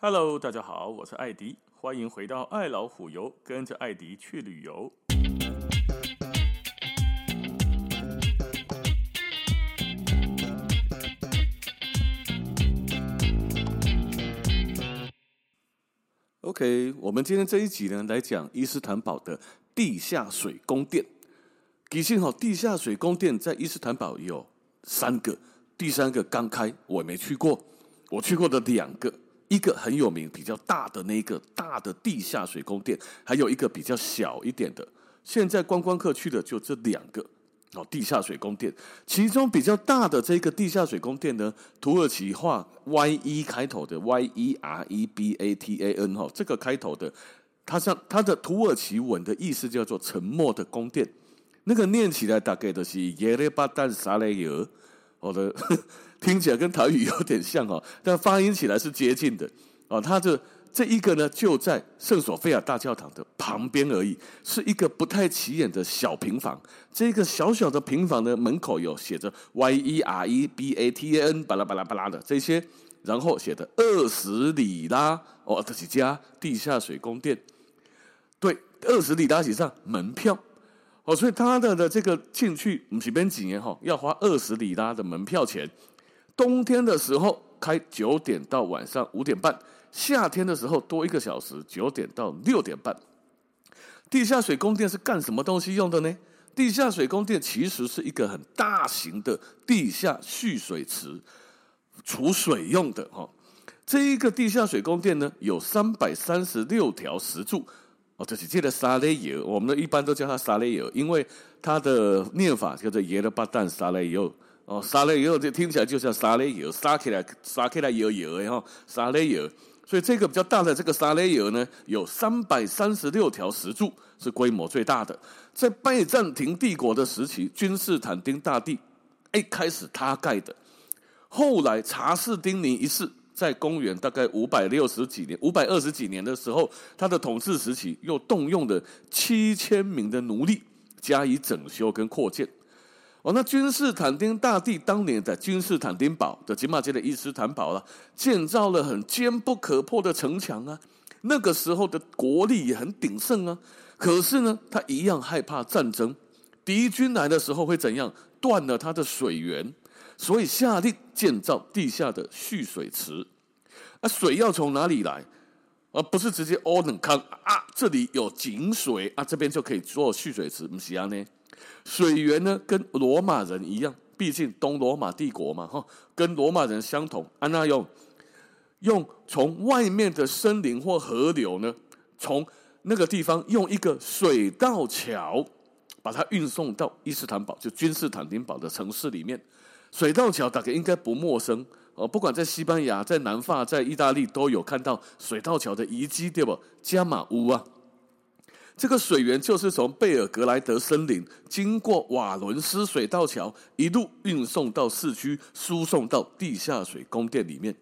Hello，大家好，我是艾迪，欢迎回到爱老虎游，跟着艾迪去旅游。OK，我们今天这一集呢，来讲伊斯坦堡的地下水宫殿。其实哈，地下水宫殿在伊斯坦堡有三个，第三个刚开，我没去过。我去过的两个，一个很有名、比较大的那个大的地下水宫殿，还有一个比较小一点的。现在观光客去的就这两个哦，地下水宫殿。其中比较大的这个地下水宫殿呢，土耳其话 Y E 开头的 Y E R E B A T A N 哈，这个开头的，它像它的土耳其文的意思叫做沉默的宫殿，那个念起来大概都是耶勒巴丹萨雷尔，好的。听起来跟台语有点像哦，但发音起来是接近的哦。它的这一个呢，就在圣索菲亚大教堂的旁边而已，是一个不太起眼的小平房。这个小小的平房的门口有写着 Y E R E B A T A N 巴拉巴拉巴拉的这些，然后写的二十里拉哦，这几家地下水宫殿，对，二十里拉以上门票哦，所以它的的这个进去不是边几年哈，要花二十里拉的门票钱。冬天的时候开九点到晚上五点半，夏天的时候多一个小时，九点到六点半。地下水宫殿是干什么东西用的呢？地下水宫殿其实是一个很大型的地下蓄水池，储水用的哈。这一个地下水宫殿呢，有三百三十六条石柱哦，这是这个沙雷尤，我们呢一般都叫它沙雷尤，因为它的念法叫做耶勒巴旦沙雷尤。哦，沙雷油这听起来就像沙雷油，撒起来撒起来油油的哈，沙雷油。所以这个比较大的这个沙雷油呢，有三百三十六条石柱，是规模最大的。在拜占庭帝国的时期，君士坦丁大帝一开始他盖的，后来查士丁尼一世在公元大概五百六十几年、五百二十几年的时候，他的统治时期又动用了七千名的奴隶加以整修跟扩建。哦，那君士坦丁大帝当年在君士坦丁堡的金马街的伊斯坦堡了，建造了很坚不可破的城墙啊。那个时候的国力也很鼎盛啊。可是呢，他一样害怕战争，敌军来的时候会怎样？断了他的水源，所以下令建造地下的蓄水池。啊，水要从哪里来？而不是直接欧冷康啊，这里有井水啊，这边就可以做蓄水池，不是啊呢？水源呢，跟罗马人一样，毕竟东罗马帝国嘛，哈，跟罗马人相同。安那用用从外面的森林或河流呢，从那个地方用一个水道桥把它运送到伊斯坦堡，就君士坦丁堡的城市里面。水道桥大概应该不陌生哦，不管在西班牙、在南法、在意大利都有看到水道桥的遗迹，对不？加马乌啊。这个水源就是从贝尔格莱德森林经过瓦伦斯水道桥，一路运送到市区，输送到地下水宫殿里面。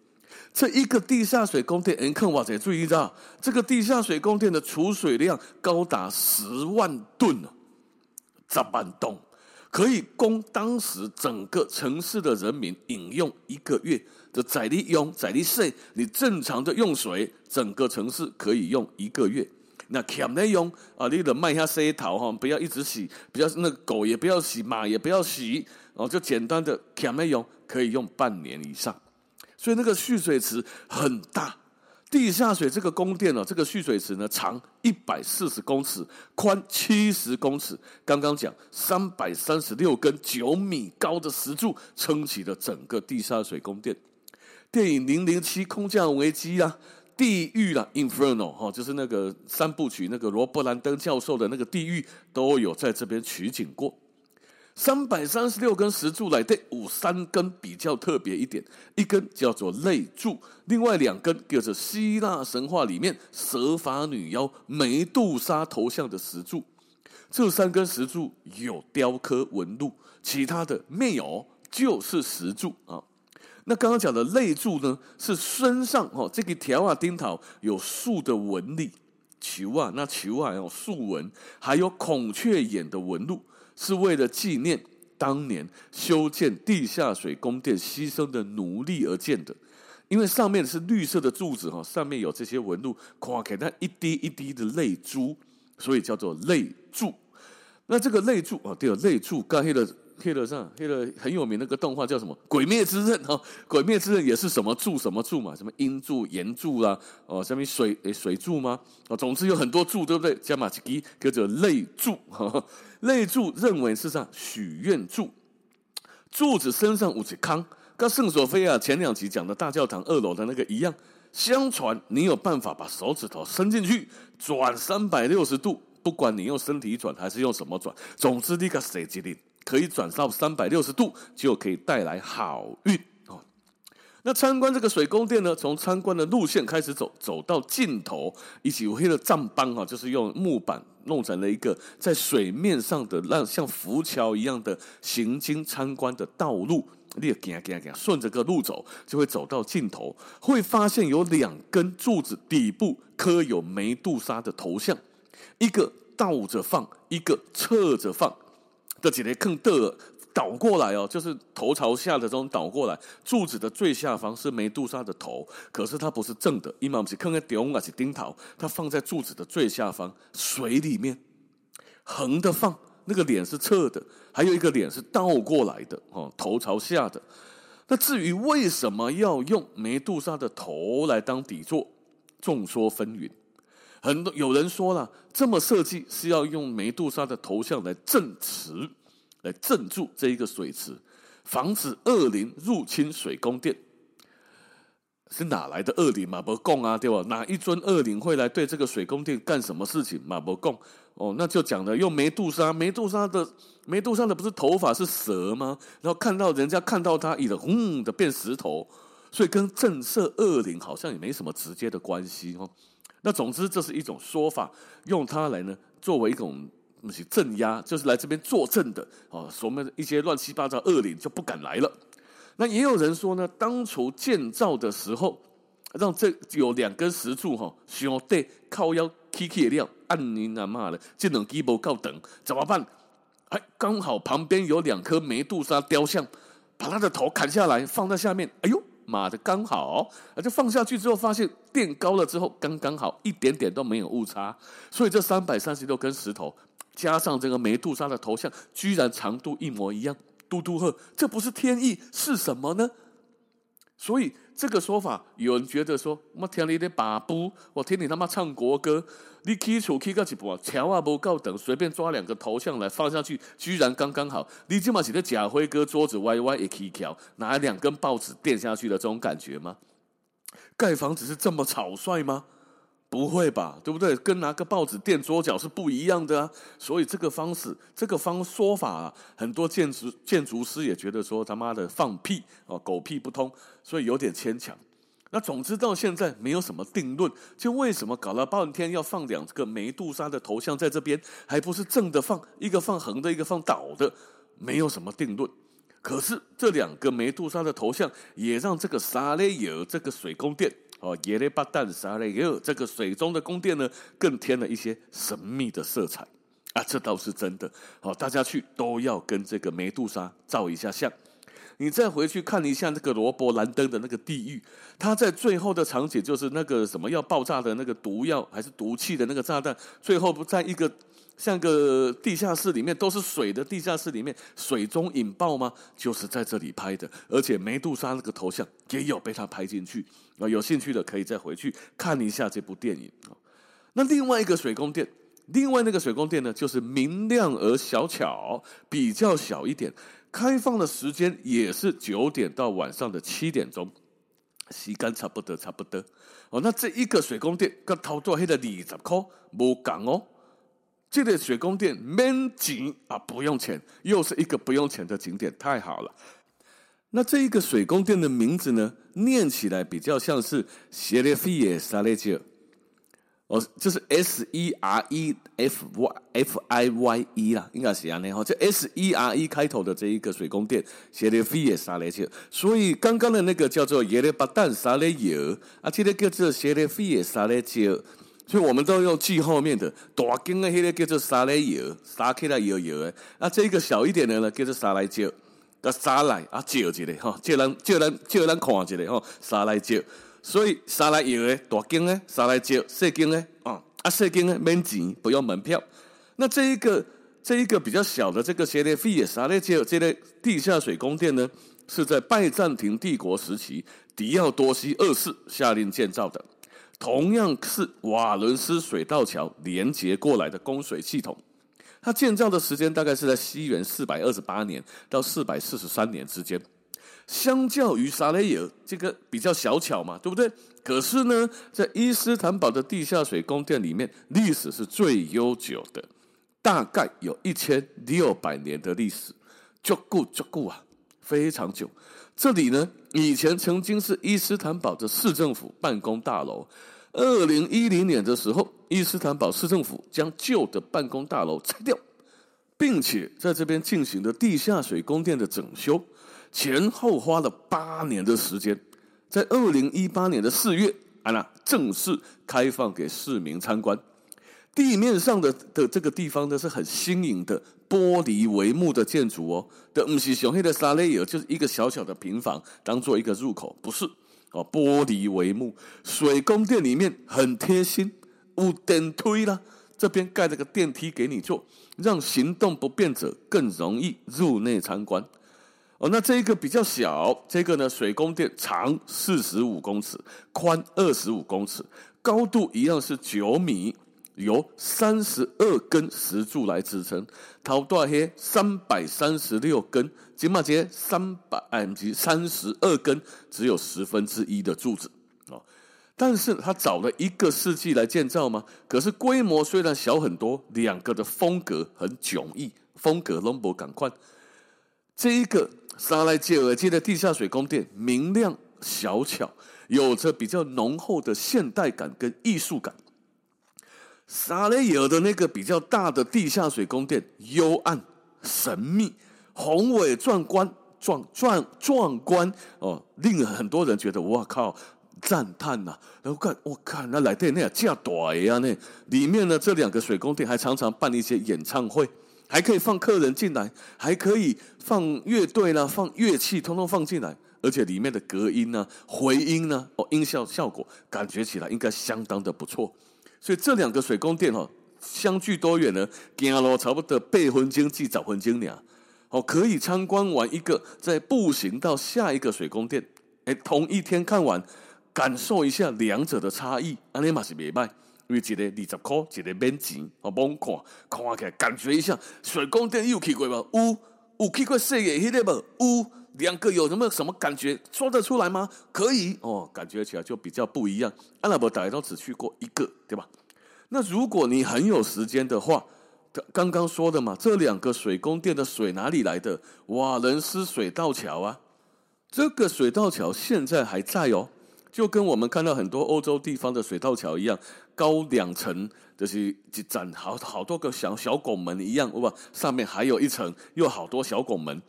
这一个地下水宫殿，人看哇塞，注意到，这个地下水宫殿的储水量高达十万吨呢，十万吨，可以供当时整个城市的人民饮用一个月。就在你用，在你水，你正常的用水，整个城市可以用一个月。那欠内用啊，你得卖下洗头哈，不要一直洗，不要那个狗也不要洗，马也不要洗，哦，就简单的欠内用可以用半年以上。所以那个蓄水池很大，地下水这个宫殿哦，这个蓄水池呢，长一百四十公尺，宽七十公尺。刚刚讲三百三十六根九米高的石柱撑起了整个地下水宫殿。电影《零零七空降危机》啊。地狱啦，Inferno 哈，就是那个三部曲，那个罗伯·兰登教授的那个地狱都有在这边取景过。三百三十六根石柱来对，五三根比较特别一点，一根叫做泪柱，另外两根叫做希腊神话里面蛇发女妖梅杜莎头像的石柱。这三根石柱有雕刻纹路，其他的没有，就是石柱啊。那刚刚讲的泪柱呢，是身上哦，这个条啊钉头有树的纹理，球啊，那球啊有树纹，还有孔雀眼的纹路，是为了纪念当年修建地下水宫殿牺牲的奴隶而建的。因为上面是绿色的柱子哈，上面有这些纹路，夸开那一滴一滴的泪珠，所以叫做泪柱。那这个泪柱啊，对了，泪柱刚才的。黑了上，黑了很有名那个动画叫什么《鬼灭之刃》哈，《鬼灭之刃》也是什么柱什么柱嘛，什么阴柱、炎柱啦，哦，什么水诶水柱吗？哦，总之有很多柱，对不对？加马吉基叫做泪柱，泪柱认为是啥许愿柱，柱子身上五吉康，跟圣索菲亚前两集讲的大教堂二楼的那个一样。相传你有办法把手指头伸进去转三百六十度，不管你用身体转还是用什么转，总之你个谁决定？可以转到三百六十度，就可以带来好运哦。那参观这个水宫殿呢，从参观的路线开始走，走到尽头，一起黑的帐帮啊，就是用木板弄成了一个在水面上的让像浮桥一样的行经参观的道路。你行行行，顺着个路走，就会走到尽头，会发现有两根柱子底部刻有梅杜莎的头像，一个倒着放，一个侧着放。这几类坑的倒过来哦，就是头朝下的这种倒过来，柱子的最下方是梅杜莎的头，可是它不是正的，因为我们是坑在顶还是钉头，它放在柱子的最下方水里面，横的放那个脸是侧的，还有一个脸是倒过来的哦，头朝下的。那至于为什么要用梅杜莎的头来当底座，众说纷纭。很多有人说了，这么设计是要用梅杜莎的头像来镇池，来镇住这一个水池，防止恶灵入侵水宫殿。是哪来的恶灵嘛？不供啊，对吧？哪一尊恶灵会来对这个水宫殿干什么事情嘛？不供哦，那就讲了，用梅杜莎，梅杜莎的梅杜莎的不是头发是蛇吗？然后看到人家看到他，一的轰的变石头，所以跟震慑恶灵好像也没什么直接的关系哦。那总之，这是一种说法，用它来呢作为一种那些镇压，就是来这边作证的哦。所谓一些乱七八糟恶灵就不敢来了。那也有人说呢，当初建造的时候，让这有两根石柱哈，兄弟靠腰起起料，按你那妈的，这两基不够等，怎么办？哎，刚好旁边有两颗梅杜莎雕像，把他的头砍下来放在下面，哎呦！码的，刚好啊！就放下去之后，发现垫高了之后，刚刚好，一点点都没有误差。所以这三百三十六根石头，加上这个梅杜莎的头像，居然长度一模一样。嘟嘟呵，这不是天意是什么呢？所以这个说法，有人觉得说，我听你的把布，我听你他妈唱国歌。你起厝起到一半，桥啊不够等，随便抓两个头像来放下去，居然刚刚好。你起码是在假辉哥桌子歪歪一起桥，拿两根报纸垫下去的这种感觉吗？盖房子是这么草率吗？不会吧，对不对？跟拿个报纸垫桌脚是不一样的啊。所以这个方式，这个方说法，很多建筑建筑师也觉得说他妈的放屁哦，狗屁不通，所以有点牵强。那总之到现在没有什么定论，就为什么搞了半天要放两个梅杜莎的头像在这边，还不是正的放，一个放横的，一个放倒的，没有什么定论。可是这两个梅杜莎的头像也让这个沙雷尔这个水宫殿哦，耶雷巴旦沙雷尔这个水中的宫殿呢，更添了一些神秘的色彩啊，这倒是真的。好，大家去都要跟这个梅杜莎照一下相。你再回去看一下那个罗伯兰登的那个地狱，他在最后的场景就是那个什么要爆炸的那个毒药还是毒气的那个炸弹，最后不在一个像个地下室里面都是水的地下室里面水中引爆吗？就是在这里拍的，而且梅杜莎那个头像也有被他拍进去啊。有兴趣的可以再回去看一下这部电影啊。那另外一个水宫殿，另外那个水宫殿呢，就是明亮而小巧，比较小一点。开放的时间也是九点到晚上的七点钟，时间差不多，差不多。哦，那这一个水宫殿跟头多黑的二十块无讲哦。这个水宫殿免钱啊，不用钱，又是一个不用钱的景点，太好了。那这一个水宫殿的名字呢，念起来比较像是谢列菲耶萨列吉尔。哦，就是 S E R E F Y F I Y E 啦，应该是这样的哈。这 S E R E 开头的这一个水宫殿，写的飞也沙雷切，所以刚刚的那个叫做耶勒巴旦沙雷耶，啊，这个叫做写的飞也沙雷切，所以我们都用记后面的，大间的那个叫做沙雷耶，沙克拉耶耶，啊，这个小一点的呢叫做沙雷切，个沙来啊，借一个哈，借人借人借人看一个哈，沙来借。所以沙来有诶，大间诶，沙来借，小间诶，啊啊，小间诶，免钱，不用门票。那这一个这一个比较小的这个谢列费沙来借这类地下水宫殿呢，是在拜占庭帝国时期狄奥多西二世下令建造的，同样是瓦伦斯水道桥连接过来的供水系统。它建造的时间大概是在西元四百二十八年到四百四十三年之间。相较于萨雷尔这个比较小巧嘛，对不对？可是呢，在伊斯坦堡的地下水宫殿里面，历史是最悠久的，大概有一千六百年的历史，足够足够啊，非常久。这里呢，以前曾经是伊斯坦堡的市政府办公大楼。二零一零年的时候，伊斯坦堡市政府将旧的办公大楼拆掉，并且在这边进行了地下水宫殿的整修。前后花了八年的时间，在二零一八年的四月，啊，娜正式开放给市民参观。地面上的的这个地方呢，是很新颖的玻璃帷幕的建筑哦。的不是雄黑的沙雷尔，就是一个小小的平房，当做一个入口，不是哦。玻璃帷幕，水宫殿里面很贴心，有电梯啦，这边盖了个电梯给你坐，让行动不便者更容易入内参观。哦，那这一个比较小，这个呢，水宫殿长四十五公尺，宽二十五公尺，高度一样是九米，由三十二根石柱来支撑，头大黑三百三十六根，金马街三百 M 级三十二根，只有十分之一的柱子哦。但是他找了一个世纪来建造吗？可是规模虽然小很多，两个的风格很迥异，风格拢无同款，这一个。沙莱杰尔街的地下水宫殿明亮小巧，有着比较浓厚的现代感跟艺术感。沙雷尔的那个比较大的地下水宫殿，幽暗神秘、宏伟壮观、壮壮壮观哦，令很多人觉得哇靠赞叹呐！然后看我看那来电那样大呀那里面呢，这两个水宫殿还常常办一些演唱会。还可以放客人进来，还可以放乐队啦，放乐器，通通放进来，而且里面的隔音呢、回音呢、哦，音效效果感觉起来应该相当的不错。所以这两个水宫殿哦，相距多远呢？走路差不多八分钟至十分钟呢。哦，可以参观完一个，再步行到下一个水宫殿。哎，同一天看完，感受一下两者的差异，安尼嘛是袂歹。因为一个二十块，一个免钱，哦，帮看看起来，感觉一下水宫殿你有去过吗？有，有去过世界迄个无？有，两个有什么什么感觉？说得出来吗？可以哦，感觉起来就比较不一样。阿拉伯大家都只去过一个，对吧？那如果你很有时间的话，刚刚说的嘛，这两个水宫殿的水哪里来的？瓦伦斯水道桥啊，这个水道桥现在还在哦。就跟我们看到很多欧洲地方的水道桥一样，高两层，就是一盏好好多个小小拱门一样，哇，上面还有一层，又好多小拱门。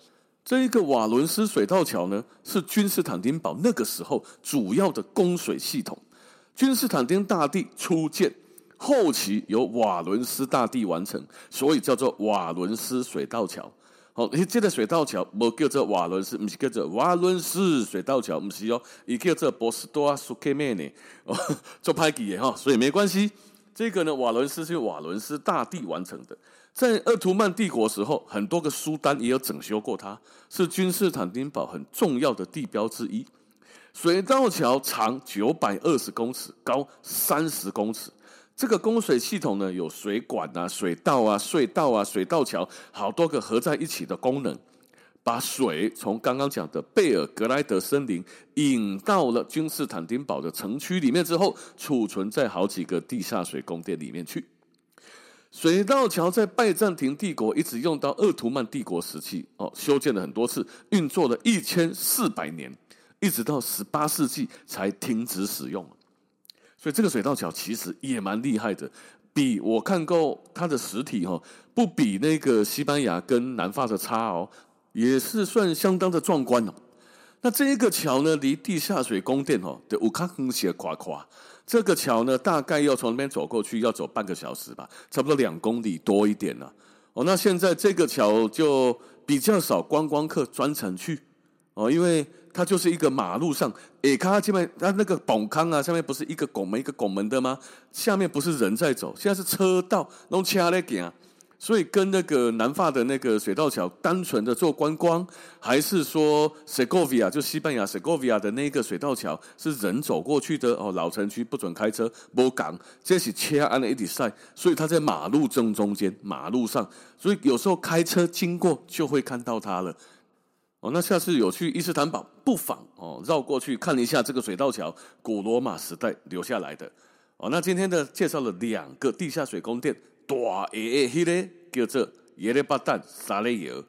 这一个瓦伦斯水道桥呢，是君士坦丁堡那个时候主要的供水系统。君士坦丁大帝初建，后期由瓦伦斯大帝完成，所以叫做瓦伦斯水道桥。哦，你这个水道桥不叫做瓦伦斯，不是叫做瓦伦斯水道桥，不是哦，也叫做波斯多阿苏克曼呢，做派记的哈，所以没关系。这个呢，瓦伦斯是瓦伦斯大帝完成的，在鄂图曼帝国时候，很多个苏丹也有整修过它，是君士坦丁堡很重要的地标之一。水道桥长九百二十公尺，高三十公尺。这个供水系统呢，有水管啊、水道啊、隧道啊、水道桥，好多个合在一起的功能，把水从刚刚讲的贝尔格莱德森林引到了君士坦丁堡的城区里面之后，储存在好几个地下水宫殿里面去。水道桥在拜占庭帝国一直用到鄂图曼帝国时期，哦，修建了很多次，运作了一千四百年，一直到十八世纪才停止使用。所以这个水道桥其实也蛮厉害的，比我看过它的实体哈，不比那个西班牙跟南法的差哦，也是算相当的壮观哦。那这一个桥呢，离地下水宫殿哦，的乌卡亨斜夸夸，这个桥呢，大概要从那边走过去要走半个小时吧，差不多两公里多一点了。哦，那现在这个桥就比较少观光客专程去哦，因为它就是一个马路上，诶，看它前面它那个拱康啊，上面不是一个拱门一个拱门的吗？下面不是人在走，现在是车道，弄车来行。所以跟那个南法的那个水道桥，单纯的做观光，还是说 Segovia 就西班牙 Segovia 的那个水道桥是人走过去的哦？老城区不准开车，没港，这是车安的一体赛，所以它在马路正中间，马路上，所以有时候开车经过就会看到它了。哦，那下次有去伊斯坦堡，不妨哦绕过去看一下这个水道桥，古罗马时代留下来的。哦，那今天的介绍了两个地下水宫殿。大个迄个叫做耶勒巴旦沙雷油，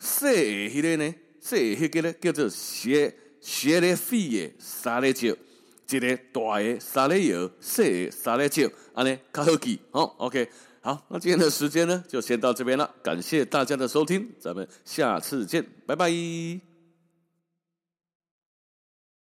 小个迄个呢，细个迄个呢叫做谢谢勒费的沙雷椒，一个大个沙雷油，小个沙雷椒，安尼较好记哦。OK，好，那今天的时间呢就先到这边了，感谢大家的收听，咱们下次见，拜拜。